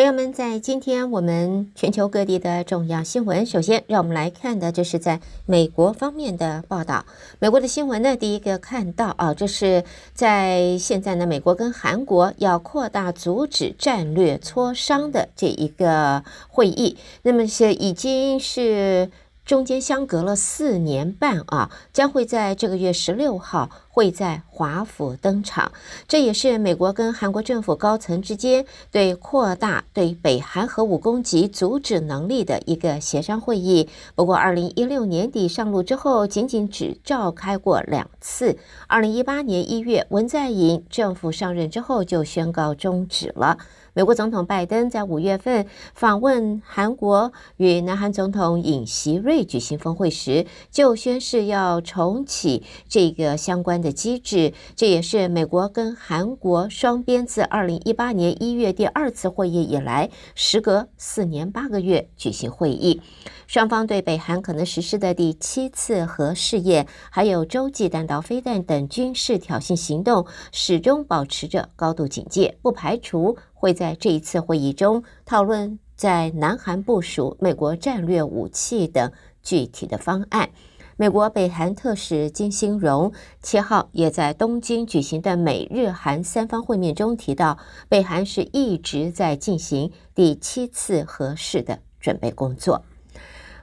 朋友们，在今天我们全球各地的重要新闻，首先让我们来看的，就是在美国方面的报道。美国的新闻呢，第一个看到啊，这是在现在呢，美国跟韩国要扩大阻止战略磋商的这一个会议，那么是已经是。中间相隔了四年半啊，将会在这个月十六号会在华府登场。这也是美国跟韩国政府高层之间对扩大对北韩核武攻击阻止能力的一个协商会议。不过，二零一六年底上路之后，仅仅只召开过两次。二零一八年一月，文在寅政府上任之后就宣告终止了。美国总统拜登在五月份访问韩国，与南韩总统尹锡瑞举行峰会时，就宣誓要重启这个相关的机制。这也是美国跟韩国双边自二零一八年一月第二次会议以来，时隔四年八个月举行会议。双方对北韩可能实施的第七次核试验，还有洲际弹道飞弹等军事挑衅行动，始终保持着高度警戒，不排除会在这一次会议中讨论在南韩部署美国战略武器的具体的方案。美国北韩特使金星荣七号也在东京举行的美日韩三方会面中提到，北韩是一直在进行第七次核试的准备工作。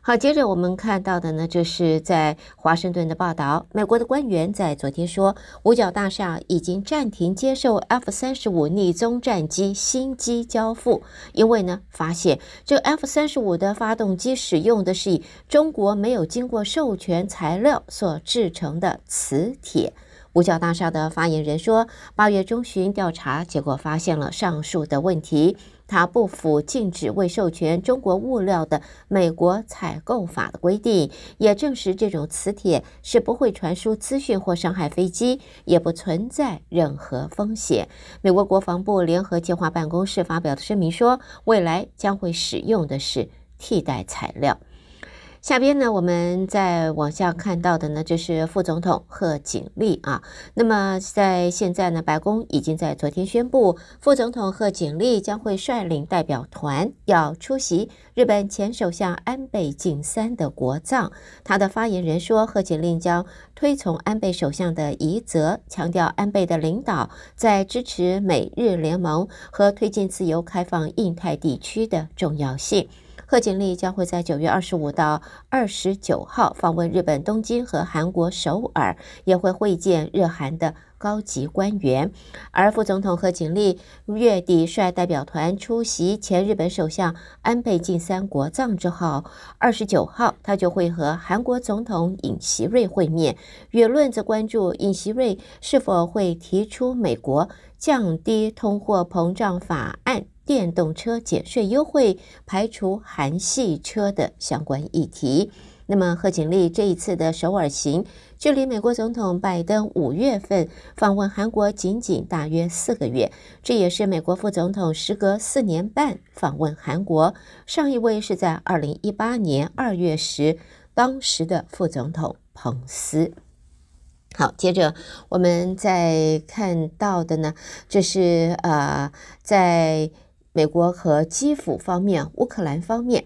好，接着我们看到的呢，就是在华盛顿的报道。美国的官员在昨天说，五角大厦已经暂停接受 F 三十五逆踪战机新机交付，因为呢，发现这 F 三十五的发动机使用的是以中国没有经过授权材料所制成的磁铁。五角大厦的发言人说，八月中旬调查结果发现了上述的问题。它不符禁止未授权中国物料的美国采购法的规定，也证实这种磁铁是不会传输资讯或伤害飞机，也不存在任何风险。美国国防部联合计划办公室发表的声明说，未来将会使用的是替代材料。下边呢，我们再往下看到的呢，就是副总统贺锦丽啊。那么在现在呢，白宫已经在昨天宣布，副总统贺锦丽将会率领代表团要出席日本前首相安倍晋三的国葬。他的发言人说，贺锦丽将推崇安倍首相的遗泽，强调安倍的领导在支持美日联盟和推进自由开放印太地区的重要性。贺锦丽将会在九月二十五到二十九号访问日本东京和韩国首尔，也会会见日韩的高级官员。而副总统贺锦丽月底率代表团出席前日本首相安倍晋三国葬之后，二十九号他就会和韩国总统尹锡瑞会面。舆论则关注尹锡瑞是否会提出美国降低通货膨胀法案。电动车减税优惠，排除韩系车的相关议题。那么，贺锦丽这一次的首尔行，距离美国总统拜登五月份访问韩国仅仅大约四个月，这也是美国副总统时隔四年半访问韩国。上一位是在二零一八年二月时，当时的副总统彭斯。好，接着我们再看到的呢，这是呃，在。美国和基辅方面，乌克兰方面，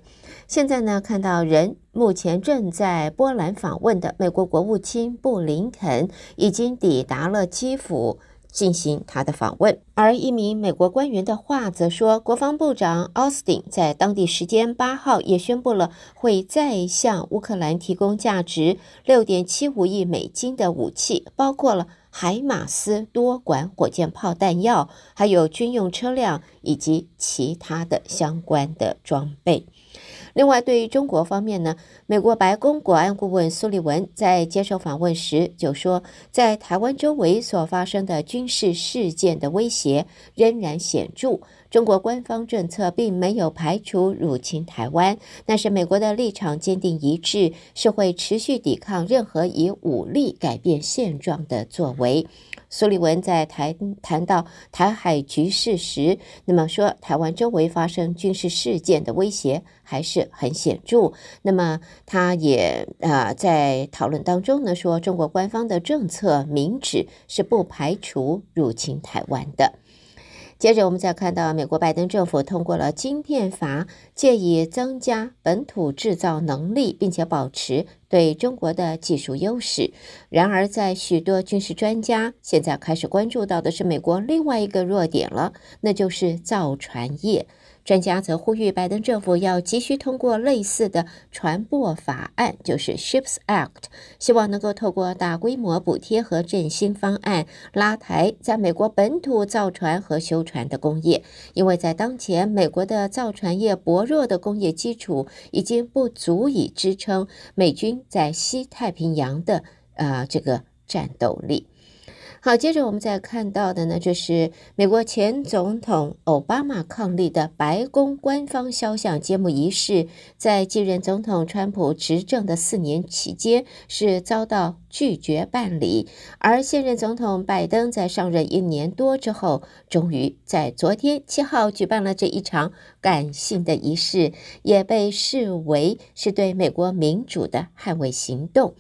现在呢，看到人目前正在波兰访问的美国国务卿布林肯已经抵达了基辅进行他的访问，而一名美国官员的话则说，国防部长奥斯汀在当地时间八号也宣布了会再向乌克兰提供价值六点七五亿美金的武器，包括了。海马斯多管火箭炮弹药，还有军用车辆以及其他的相关的装备。另外，对于中国方面呢，美国白宫国安顾问苏利文在接受访问时就说，在台湾周围所发生的军事事件的威胁仍然显著。中国官方政策并没有排除入侵台湾，但是美国的立场坚定一致，是会持续抵抗任何以武力改变现状的作为。苏利文在谈谈到台海局势时，那么说台湾周围发生军事事件的威胁还是很显著。那么他也啊、在讨论当中呢说，中国官方的政策明指是不排除入侵台湾的。接着，我们再看到美国拜登政府通过了晶片法，借以增加本土制造能力，并且保持对中国的技术优势。然而，在许多军事专家现在开始关注到的是美国另外一个弱点了，那就是造船业。专家则呼吁拜登政府要急需通过类似的船舶法案，就是 Ships Act，希望能够透过大规模补贴和振兴方案拉抬在美国本土造船和修船的工业，因为在当前美国的造船业薄弱的工业基础已经不足以支撑美军在西太平洋的呃这个战斗力。好，接着我们再看到的呢，就是美国前总统奥巴马伉俪的白宫官方肖像揭幕仪式，在继任总统川普执政的四年期间是遭到拒绝办理，而现任总统拜登在上任一年多之后，终于在昨天七号举办了这一场感性的仪式，也被视为是对美国民主的捍卫行动。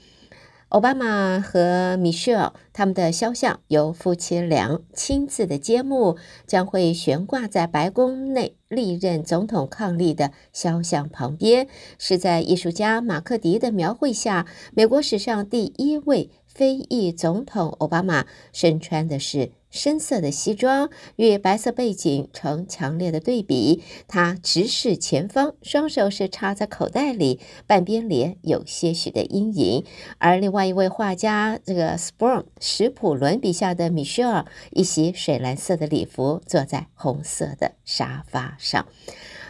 奥巴马和米歇尔他们的肖像由夫妻俩亲自的揭幕，将会悬挂在白宫内历任总统伉俪的肖像旁边，是在艺术家马克迪的描绘下，美国史上第一位非裔总统奥巴马身穿的是。深色的西装与白色背景成强烈的对比，他直视前方，双手是插在口袋里，半边脸有些许的阴影。而另外一位画家，这个 Spron 史普伦笔下的米歇尔，一袭水蓝色的礼服，坐在红色的沙发上。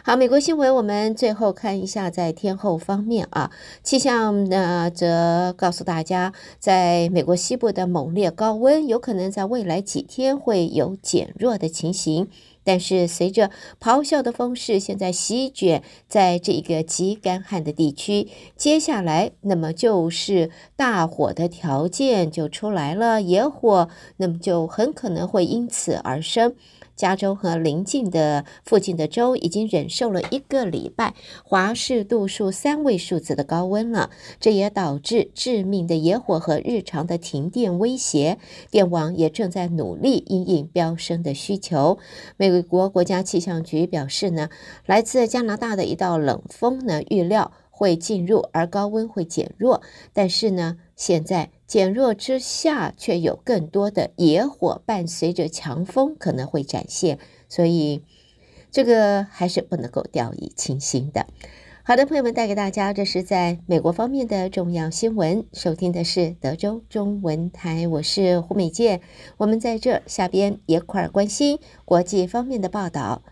好，美国新闻，我们最后看一下，在天候方面啊，气象呢则告诉大家，在美国西部的猛烈高温有可能在未来几天会有减弱的情形，但是随着咆哮的风势现在席卷在这个极干旱的地区，接下来那么就是大火的条件就出来了，野火那么就很可能会因此而生。加州和邻近的附近的州已经忍受了一个礼拜华氏度数三位数字的高温了，这也导致致命的野火和日常的停电威胁。电网也正在努力应应飙升的需求。美国国家气象局表示呢，来自加拿大的一道冷锋呢，预料会进入，而高温会减弱，但是呢，现在。减弱之下，却有更多的野火伴随着强风可能会展现，所以这个还是不能够掉以轻心的。好的，朋友们，带给大家这是在美国方面的重要新闻。收听的是德州中文台，我是胡美健，我们在这下边一块关心国际方面的报道。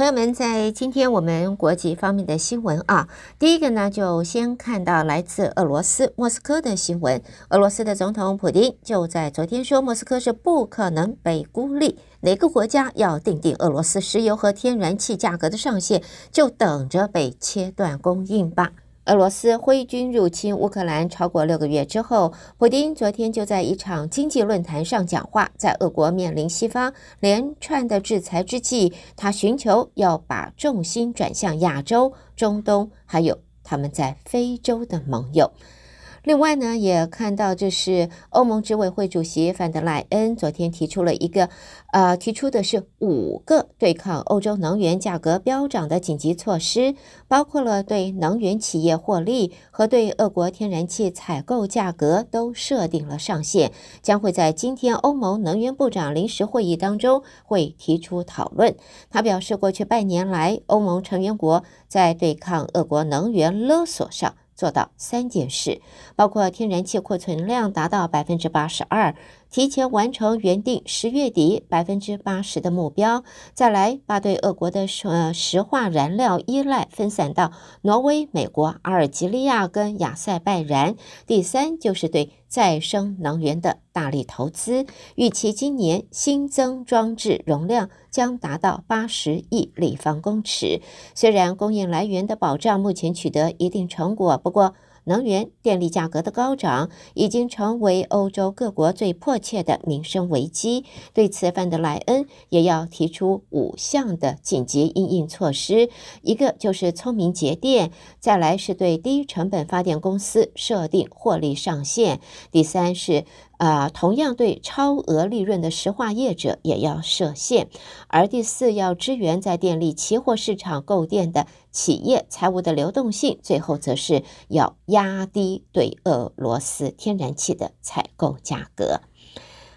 朋友们，在今天我们国际方面的新闻啊，第一个呢，就先看到来自俄罗斯莫斯科的新闻。俄罗斯的总统普京就在昨天说，莫斯科是不可能被孤立，哪个国家要定定俄罗斯石油和天然气价格的上限，就等着被切断供应吧。俄罗斯挥军入侵乌克兰超过六个月之后，普京昨天就在一场经济论坛上讲话。在俄国面临西方连串的制裁之际，他寻求要把重心转向亚洲、中东，还有他们在非洲的盟友。另外呢，也看到这是欧盟执委会主席范德莱恩昨天提出了一个，呃，提出的是五个对抗欧洲能源价格飙涨的紧急措施，包括了对能源企业获利和对俄国天然气采购价格都设定了上限，将会在今天欧盟能源部长临时会议当中会提出讨论。他表示，过去半年来，欧盟成员国在对抗俄国能源勒索上。做到三件事，包括天然气库存量达到百分之八十二。提前完成原定十月底百分之八十的目标，再来把对俄国的呃石化燃料依赖分散到挪威、美国、阿尔及利亚跟亚塞拜然。第三就是对再生能源的大力投资，预期今年新增装置容量将达到八十亿立方公尺。虽然供应来源的保障目前取得一定成果，不过。能源、电力价格的高涨已经成为欧洲各国最迫切的民生危机。对此，范德莱恩也要提出五项的紧急应应措施，一个就是聪明节电，再来是对低成本发电公司设定获利上限，第三是。啊、同样对超额利润的石化业者也要设限，而第四要支援在电力期货市场购电的企业财务的流动性，最后则是要压低对俄罗斯天然气的采购价格。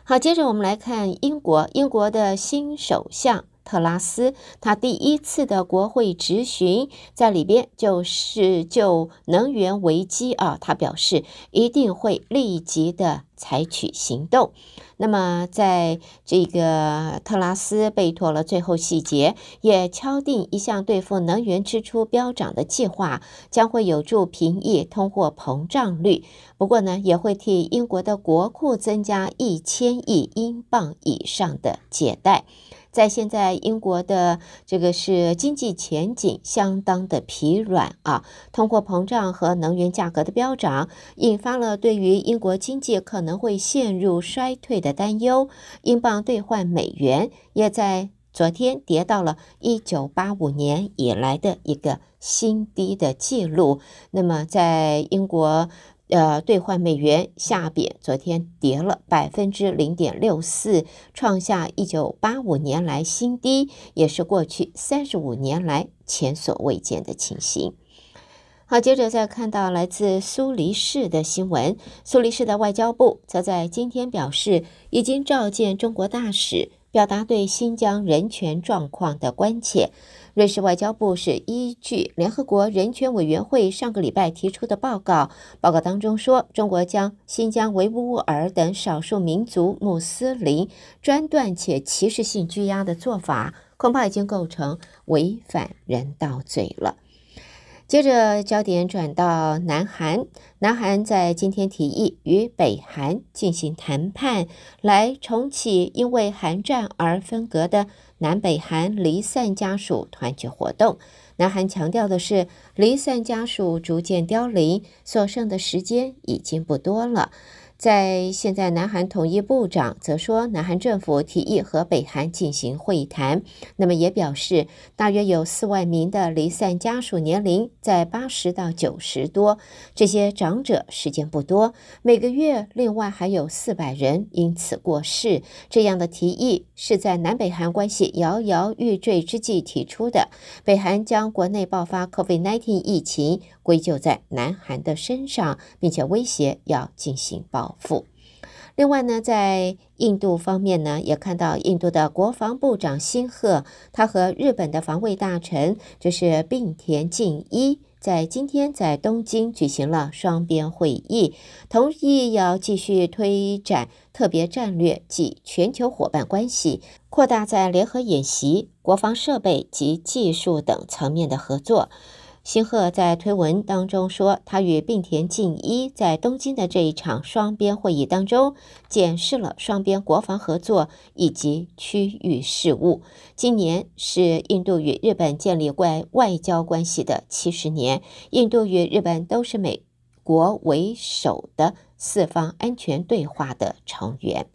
好，接着我们来看英国，英国的新首相。特拉斯他第一次的国会质询，在里边就是就能源危机啊，他表示一定会立即的采取行动。那么，在这个特拉斯备妥了最后细节，也敲定一项对付能源支出飙涨的计划，将会有助平抑通货膨胀率。不过呢，也会替英国的国库增加一千亿英镑以上的借贷。在现在，英国的这个是经济前景相当的疲软啊，通货膨胀和能源价格的飙涨，引发了对于英国经济可能会陷入衰退的担忧。英镑兑换美元也在昨天跌到了一九八五年以来的一个新低的记录。那么，在英国。呃，兑换美元下贬，昨天跌了百分之零点六四，创下一九八五年来新低，也是过去三十五年来前所未见的情形。好，接着再看到来自苏黎世的新闻，苏黎世的外交部则在今天表示，已经召见中国大使，表达对新疆人权状况的关切。瑞士外交部是依据联合国人权委员会上个礼拜提出的报告，报告当中说，中国将新疆维吾尔等少数民族穆斯林专断且歧视性拘押的做法，恐怕已经构成违反人道罪了。接着焦点转到南韩，南韩在今天提议与北韩进行谈判，来重启因为韩战而分隔的南北韩离散家属团聚活动。南韩强调的是，离散家属逐渐凋零，所剩的时间已经不多了。在现在，南韩统一部长则说，南韩政府提议和北韩进行会谈，那么也表示，大约有四万名的离散家属年龄在八十到九十多，这些长者时间不多，每个月另外还有四百人因此过世。这样的提议是在南北韩关系摇摇欲坠之际提出的。北韩将国内爆发 COVID-19 疫情归咎在南韩的身上，并且威胁要进行报复。另外呢，在印度方面呢，也看到印度的国防部长辛赫，他和日本的防卫大臣就是并田敬一，在今天在东京举行了双边会议，同意要继续推展特别战略及全球伙伴关系，扩大在联合演习、国防设备及技术等层面的合作。辛赫在推文当中说，他与并田敬一在东京的这一场双边会议当中，检视了双边国防合作以及区域事务。今年是印度与日本建立外外交关系的七十年，印度与日本都是美国为首的四方安全对话的成员。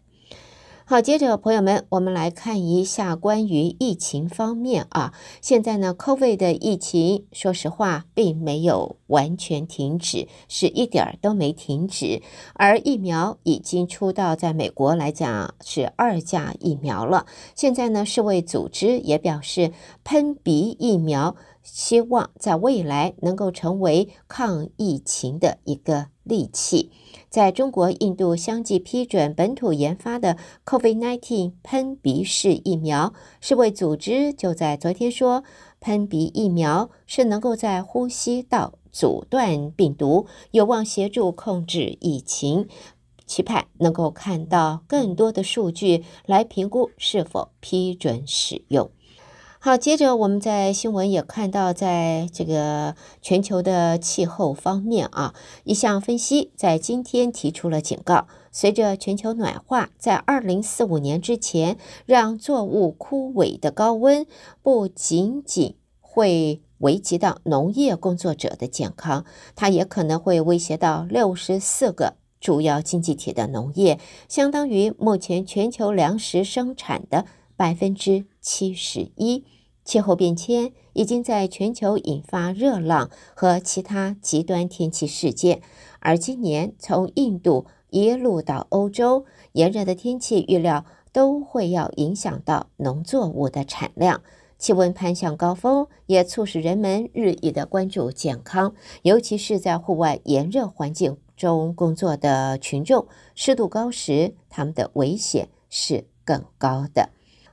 好，接着朋友们，我们来看一下关于疫情方面啊。现在呢，COVID 的疫情，说实话，并没有完全停止，是一点儿都没停止。而疫苗已经出到，在美国来讲是二价疫苗了。现在呢，世卫组织也表示，喷鼻疫苗希望在未来能够成为抗疫情的一个利器。在中国、印度相继批准本土研发的 COVID-19 喷鼻式疫苗，世卫组织就在昨天说，喷鼻疫苗是能够在呼吸道阻断病毒，有望协助控制疫情，期盼能够看到更多的数据来评估是否批准使用。好，接着我们在新闻也看到，在这个全球的气候方面啊，一项分析在今天提出了警告：随着全球暖化，在二零四五年之前，让作物枯萎的高温不仅仅会危及到农业工作者的健康，它也可能会威胁到六十四个主要经济体的农业，相当于目前全球粮食生产的百分之七十一。气候变迁已经在全球引发热浪和其他极端天气事件，而今年从印度一路到欧洲，炎热的天气预料都会要影响到农作物的产量。气温攀向高峰，也促使人们日益的关注健康，尤其是在户外炎热环境中工作的群众，湿度高时，他们的危险是更高的。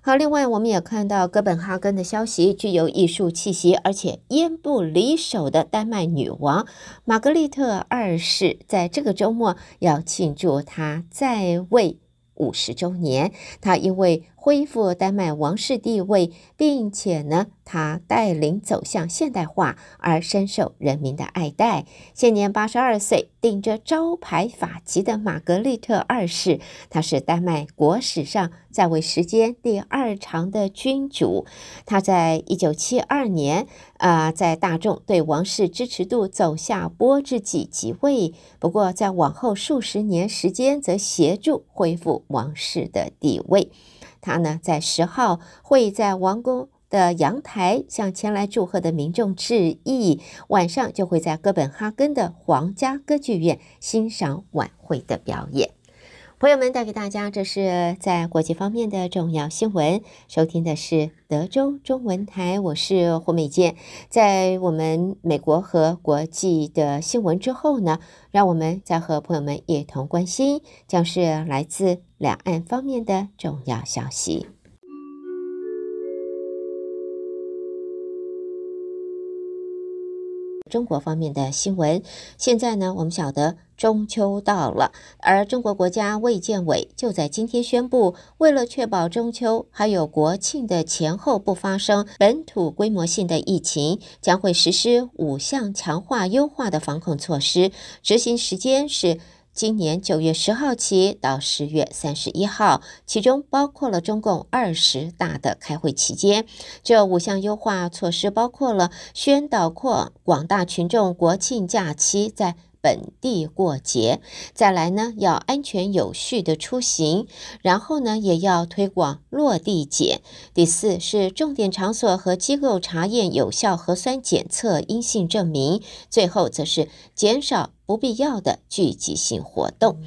好，另外我们也看到哥本哈根的消息，具有艺术气息而且烟不离手的丹麦女王玛格丽特二世，在这个周末要庆祝她在位五十周年。他因为恢复丹麦王室地位，并且呢，他带领走向现代化而深受人民的爱戴。现年八十二岁，顶着招牌法旗的玛格丽特二世，他是丹麦国史上在位时间第二长的君主。他在一九七二年，呃，在大众对王室支持度走下坡之际即位。不过，在往后数十年时间，则协助恢复王室的地位。他呢，在十号会在王宫的阳台向前来祝贺的民众致意，晚上就会在哥本哈根的皇家歌剧院欣赏晚会的表演。朋友们，带给大家这是在国际方面的重要新闻。收听的是德州中文台，我是胡美健。在我们美国和国际的新闻之后呢，让我们再和朋友们一同关心，将是来自两岸方面的重要消息。中国方面的新闻，现在呢，我们晓得中秋到了，而中国国家卫健委就在今天宣布，为了确保中秋还有国庆的前后不发生本土规模性的疫情，将会实施五项强化优化的防控措施，执行时间是。今年九月十号起到十月三十一号，其中包括了中共二十大的开会期间。这五项优化措施包括了宣导扩广大群众国庆假期在本地过节，再来呢要安全有序的出行，然后呢也要推广落地检。第四是重点场所和机构查验有效核酸检测阴性证明。最后则是减少。不必要的聚集性活动。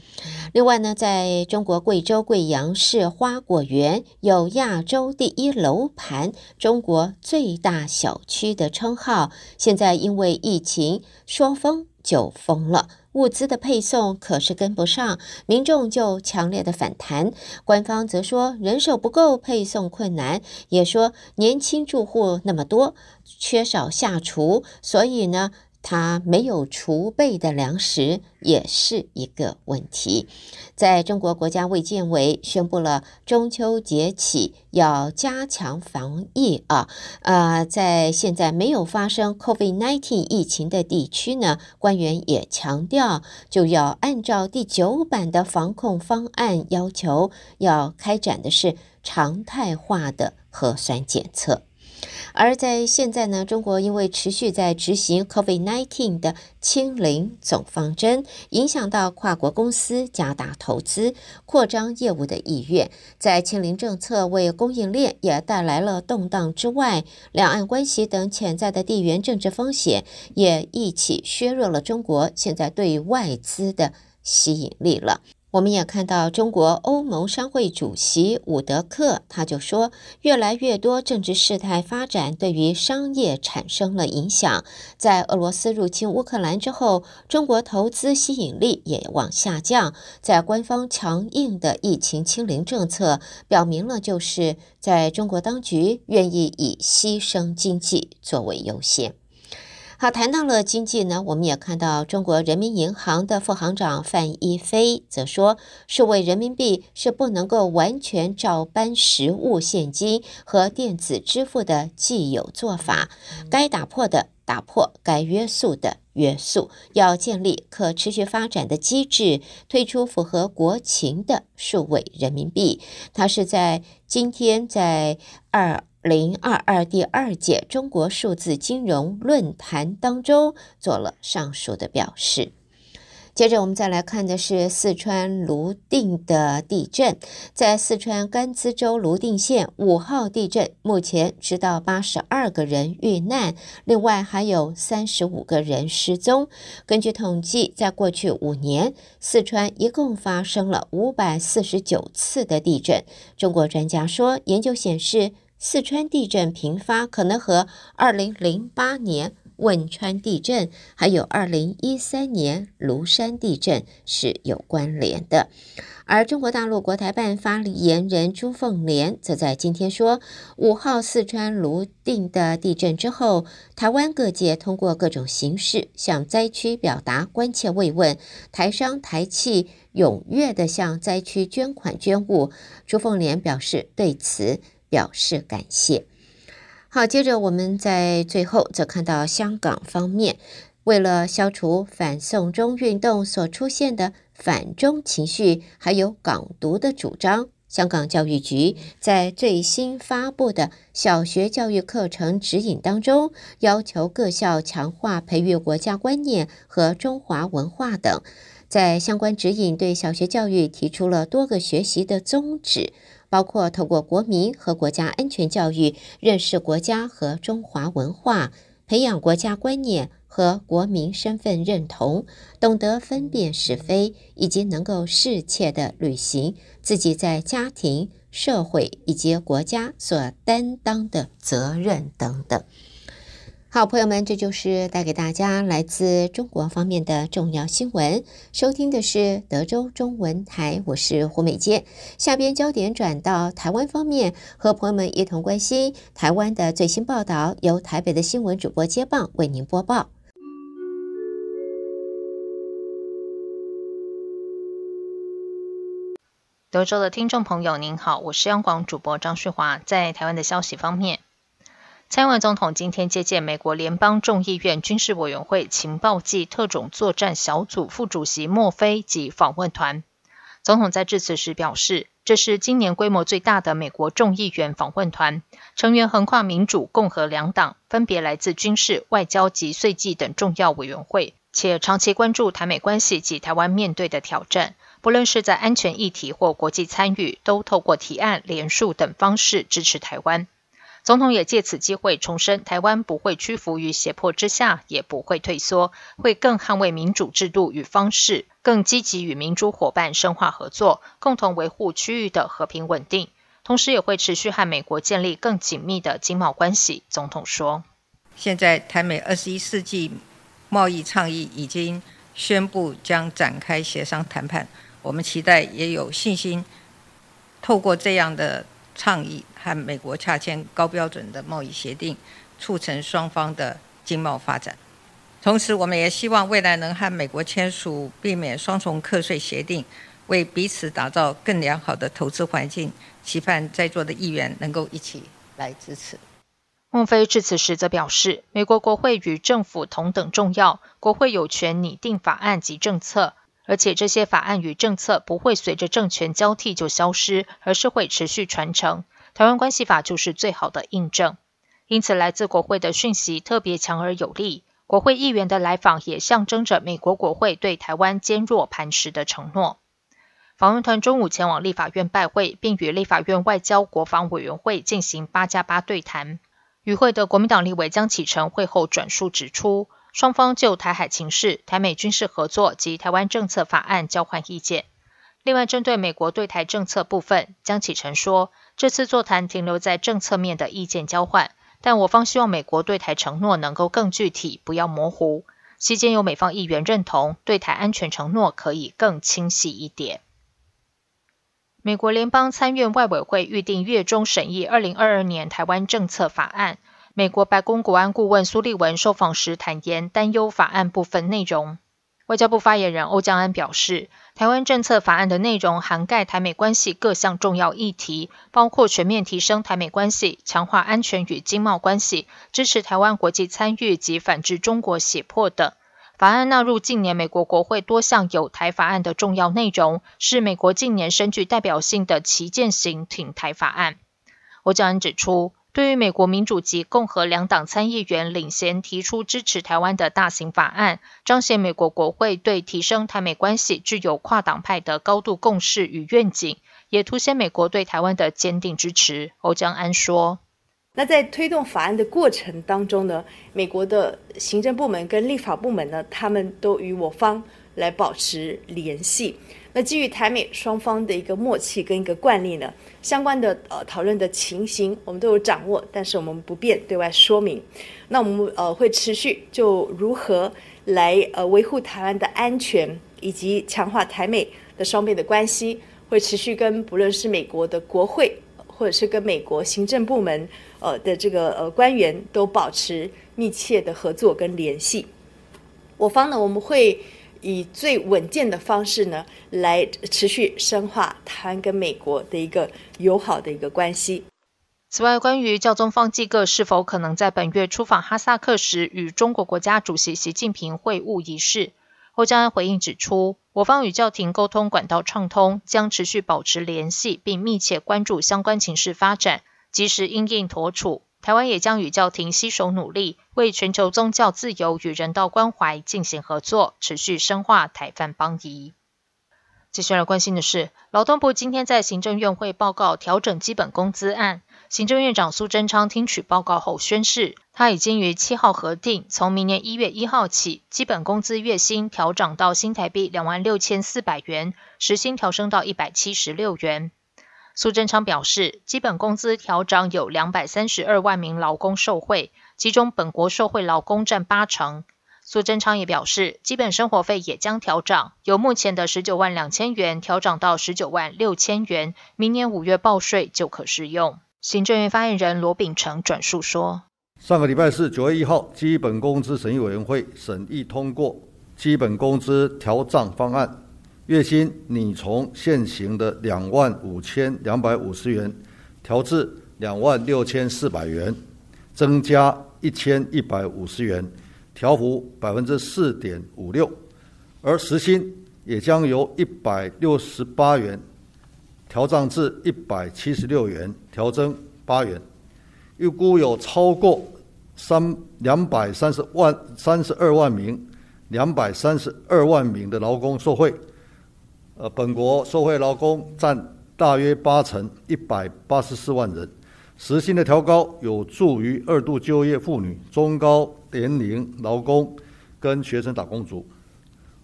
另外呢，在中国贵州贵阳市花果园有亚洲第一楼盘、中国最大小区的称号。现在因为疫情说封就疯了，物资的配送可是跟不上，民众就强烈的反弹。官方则说人手不够，配送困难，也说年轻住户那么多，缺少下厨，所以呢。他没有储备的粮食也是一个问题。在中国国家卫健委宣布了中秋节起要加强防疫啊，呃，在现在没有发生 COVID-19 疫情的地区呢，官员也强调，就要按照第九版的防控方案要求，要开展的是常态化的核酸检测。而在现在呢，中国因为持续在执行 COVID-19 的清零总方针，影响到跨国公司加大投资、扩张业务的意愿。在清零政策为供应链也带来了动荡之外，两岸关系等潜在的地缘政治风险也一起削弱了中国现在对外资的吸引力了。我们也看到，中国欧盟商会主席伍德克他就说，越来越多政治事态发展对于商业产生了影响。在俄罗斯入侵乌克兰之后，中国投资吸引力也往下降。在官方强硬的疫情清零政策，表明了就是在中国当局愿意以牺牲经济作为优先。好，谈到了经济呢，我们也看到中国人民银行的副行长范一飞则说，数位人民币是不能够完全照搬实物现金和电子支付的既有做法，该打破的打破，该约束的约束，要建立可持续发展的机制，推出符合国情的数位人民币。它是在今天在二。零二二第二届中国数字金融论坛当中做了上述的表示。接着，我们再来看的是四川泸定的地震。在四川甘孜州泸定县五号地震，目前知道八十二个人遇难，另外还有三十五个人失踪。根据统计，在过去五年，四川一共发生了五百四十九次的地震。中国专家说，研究显示，四川地震频发可能和二零零八年。汶川地震，还有二零一三年庐山地震是有关联的。而中国大陆国台办发言人朱凤莲则在今天说，五号四川泸定的地震之后，台湾各界通过各种形式向灾区表达关切慰问，台商台企踊跃地向灾区捐款捐物。朱凤莲表示对此表示感谢。好，接着我们在最后则看到香港方面，为了消除反送中运动所出现的反中情绪，还有港独的主张，香港教育局在最新发布的小学教育课程指引当中，要求各校强化培育国家观念和中华文化等。在相关指引对小学教育提出了多个学习的宗旨。包括透过国民和国家安全教育，认识国家和中华文化，培养国家观念和国民身份认同，懂得分辨是非，以及能够适切地履行自己在家庭、社会以及国家所担当的责任等等。好，朋友们，这就是带给大家来自中国方面的重要新闻。收听的是德州中文台，我是胡美杰。下边焦点转到台湾方面，和朋友们一同关心台湾的最新报道，由台北的新闻主播接棒为您播报。德州的听众朋友，您好，我是央广主播张旭华。在台湾的消息方面。蔡英文总统今天接见美国联邦众议院军事委员会情报暨特种作战小组副主席莫菲及访问团。总统在致辞时表示，这是今年规模最大的美国众议员访问团，成员横跨民主、共和两党，分别来自军事、外交及税计等重要委员会，且长期关注台美关系及台湾面对的挑战，不论是在安全议题或国际参与，都透过提案、联署等方式支持台湾。总统也借此机会重申，台湾不会屈服于胁迫之下，也不会退缩，会更捍卫民主制度与方式，更积极与民主伙伴深化合作，共同维护区域的和平稳定。同时，也会持续和美国建立更紧密的经贸关系。总统说：“现在台美二十一世纪贸易倡议已经宣布将展开协商谈判，我们期待也有信心透过这样的。”倡议和美国洽签高标准的贸易协定，促成双方的经贸发展。同时，我们也希望未来能和美国签署避免双重课税协定，为彼此打造更良好的投资环境。期盼在座的议员能够一起来支持。孟非致辞时则表示，美国国会与政府同等重要，国会有权拟定法案及政策。而且这些法案与政策不会随着政权交替就消失，而是会持续传承。台湾关系法就是最好的印证。因此，来自国会的讯息特别强而有力。国会议员的来访也象征着美国国会对台湾坚若磐石的承诺。访问团中午前往立法院拜会，并与立法院外交国防委员会进行八加八对谈。与会的国民党立委江启臣会后转述指出。双方就台海情势、台美军事合作及台湾政策法案交换意见。另外，针对美国对台政策部分，江启臣说，这次座谈停留在政策面的意见交换，但我方希望美国对台承诺能够更具体，不要模糊。期间有美方议员认同，对台安全承诺可以更清晰一点。美国联邦参院外委会预定月中审议二零二二年台湾政策法案。美国白宫国安顾问苏利文受访时坦言，担忧法案部分内容。外交部发言人欧江安表示，台湾政策法案的内容涵盖台美关系各项重要议题，包括全面提升台美关系、强化安全与经贸关系、支持台湾国际参与及反制中国胁迫等。法案纳入近年美国国会多项有台法案的重要内容，是美国近年深具代表性的旗舰型挺台法案。欧江安指出，对于美国民主及共和两党参议员领衔提出支持台湾的大型法案，彰显美国国会对提升台美关系具有跨党派的高度共识与愿景，也凸显美国对台湾的坚定支持。欧江安说：“那在推动法案的过程当中呢，美国的行政部门跟立法部门呢，他们都与我方来保持联系。”那基于台美双方的一个默契跟一个惯例呢，相关的呃讨论的情形我们都有掌握，但是我们不便对外说明。那我们呃会持续就如何来呃维护台湾的安全以及强化台美的双边的关系，会持续跟不论是美国的国会或者是跟美国行政部门呃的这个呃官员都保持密切的合作跟联系。我方呢，我们会。以最稳健的方式呢，来持续深化台湾跟美国的一个友好的一个关系。此外，关于教宗方济各是否可能在本月出访哈萨克时与中国国家主席习近平会晤一事，欧江安回应指出，我方与教廷沟通管道畅通，将持续保持联系，并密切关注相关情势发展，及时因应妥处。台湾也将与教廷携手努力，为全球宗教自由与人道关怀进行合作，持续深化台梵邦谊。接下来关心的是，劳动部今天在行政院会报告调整基本工资案，行政院长苏贞昌听取报告后宣示，他已经于七号核定，从明年一月一号起，基本工资月薪调涨到新台币两万六千四百元，时薪调升到一百七十六元。苏贞昌表示，基本工资调涨有两百三十二万名劳工受惠，其中本国受惠劳工占八成。苏贞昌也表示，基本生活费也将调涨，由目前的十九万两千元调涨到十九万六千元，明年五月报税就可适用。行政院发言人罗秉成转述说：上个礼拜四九月一号，基本工资审议委员会审议通过基本工资调涨方案。月薪拟从现行的两万五千两百五十元调至两万六千四百元，增加一千一百五十元，调幅百分之四点五六，而时薪也将由一百六十八元调涨至一百七十六元，调增八元。预估有超过三两百三十万三十二万名两百三十二万名的劳工受惠。呃，本国受惠劳工占大约八成，一百八十四万人。时薪的调高有助于二度就业妇女、中高年龄劳工跟学生打工族。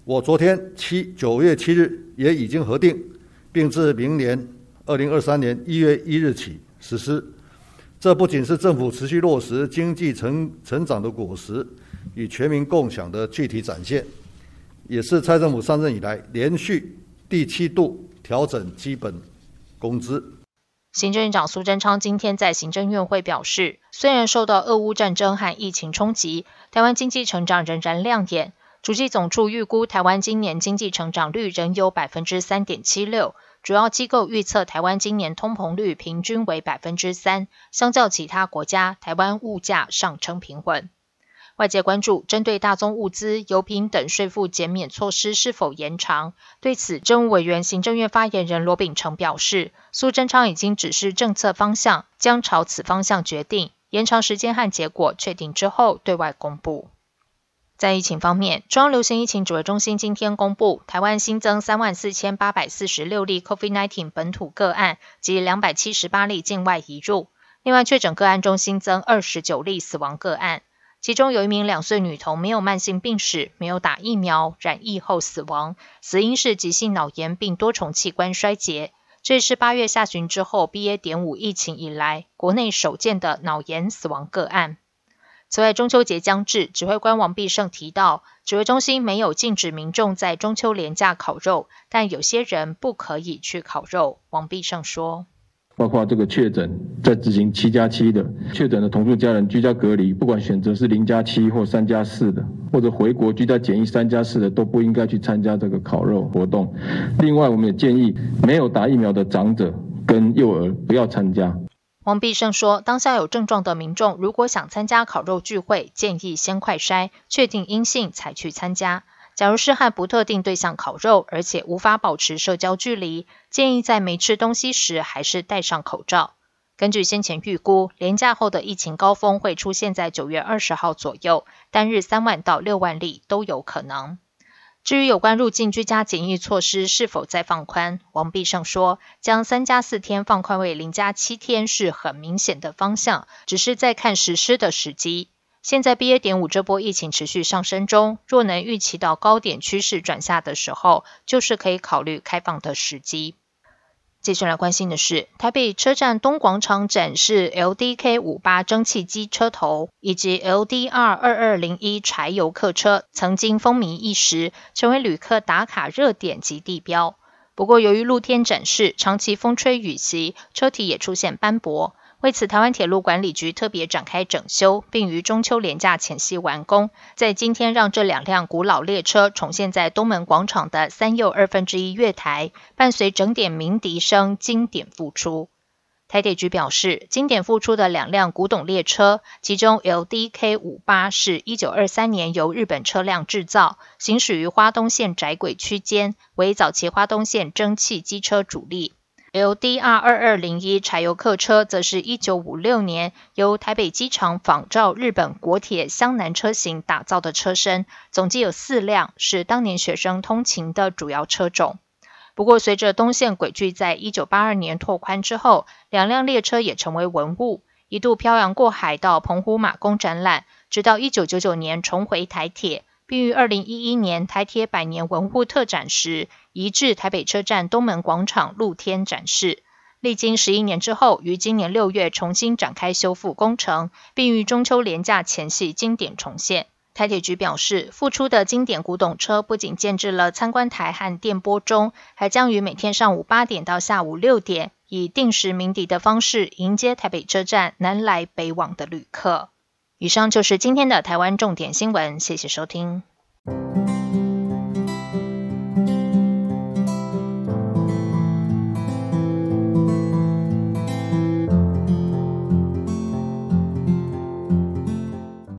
我昨天七九月七日也已经核定，并自明年二零二三年一月一日起实施。这不仅是政府持续落实经济成成长的果实与全民共享的具体展现，也是蔡政府上任以来连续。第七度调整基本工资。行政院长苏贞昌今天在行政院会表示，虽然受到俄乌战争和疫情冲击，台湾经济成长仍然亮眼。主计总处预估，台湾今年经济成长率仍有百分之三点七六。主要机构预测，台湾今年通膨率平均为百分之三，相较其他国家，台湾物价上升平稳。外界关注针对大宗物资、油品等税负减免措施是否延长。对此，政务委员、行政院发言人罗秉成表示，苏贞昌已经指示政策方向，将朝此方向决定延长时间和结果确定之后对外公布。在疫情方面，中央流行疫情指挥中心今天公布，台湾新增三万四千八百四十六例 COVID-19 本土个案及两百七十八例境外移入，另外确诊个案中新增二十九例死亡个案。其中有一名两岁女童没有慢性病史，没有打疫苗，染疫后死亡，死因是急性脑炎并多重器官衰竭。这是八月下旬之后 BA. 点五疫情以来国内首见的脑炎死亡个案。此外，中秋节将至，指挥官王必胜提到，指挥中心没有禁止民众在中秋连假烤肉，但有些人不可以去烤肉。王必胜说。包括这个确诊在执行七加七的确诊的同住家人居家隔离，不管选择是零加七或三加四的，或者回国居家检疫三加四的，都不应该去参加这个烤肉活动。另外，我们也建议没有打疫苗的长者跟幼儿不要参加。王必胜说，当下有症状的民众如果想参加烤肉聚会，建议先快筛，确定阴性才去参加。假如是和不特定对象烤肉，而且无法保持社交距离，建议在没吃东西时还是戴上口罩。根据先前预估，连假后的疫情高峰会出现在九月二十号左右，单日三万到六万例都有可能。至于有关入境居家检疫措施是否再放宽，王必胜说，将三加四天放宽为零加七天是很明显的方向，只是在看实施的时机。现在 BA. 点五这波疫情持续上升中，若能预期到高点趋势转下的时候，就是可以考虑开放的时机。接下来关心的是，台北车站东广场展示 LDK 五八蒸汽机车头以及 LDR 二二零一柴油客车，曾经风靡一时，成为旅客打卡热点及地标。不过，由于露天展示，长期风吹雨袭，车体也出现斑驳。为此，台湾铁路管理局特别展开整修，并于中秋连假前夕完工。在今天，让这两辆古老列车重现在东门广场的三又二分之一月台，伴随整点鸣笛声，经典复出。台铁局表示，经典复出的两辆古董列车，其中 LDK 五八是一九二三年由日本车辆制造，行驶于花东线窄轨区间，为早期花东线蒸汽机车主力。LDR 二二零一柴油客车则是一九五六年由台北机厂仿照日本国铁湘南车型打造的车身，总计有四辆，是当年学生通勤的主要车种。不过，随着东线轨距在一九八二年拓宽之后，两辆列车也成为文物，一度漂洋过海到澎湖马公展览，直到一九九九年重回台铁。并于二零一一年台铁百年文物特展时，移至台北车站东门广场露天展示。历经十一年之后，于今年六月重新展开修复工程，并于中秋连假前夕经典重现。台铁局表示，复出的经典古董车不仅建置了参观台和电波钟，还将于每天上午八点到下午六点，以定时鸣笛的方式迎接台北车站南来北往的旅客。以上就是今天的台湾重点新闻，谢谢收听。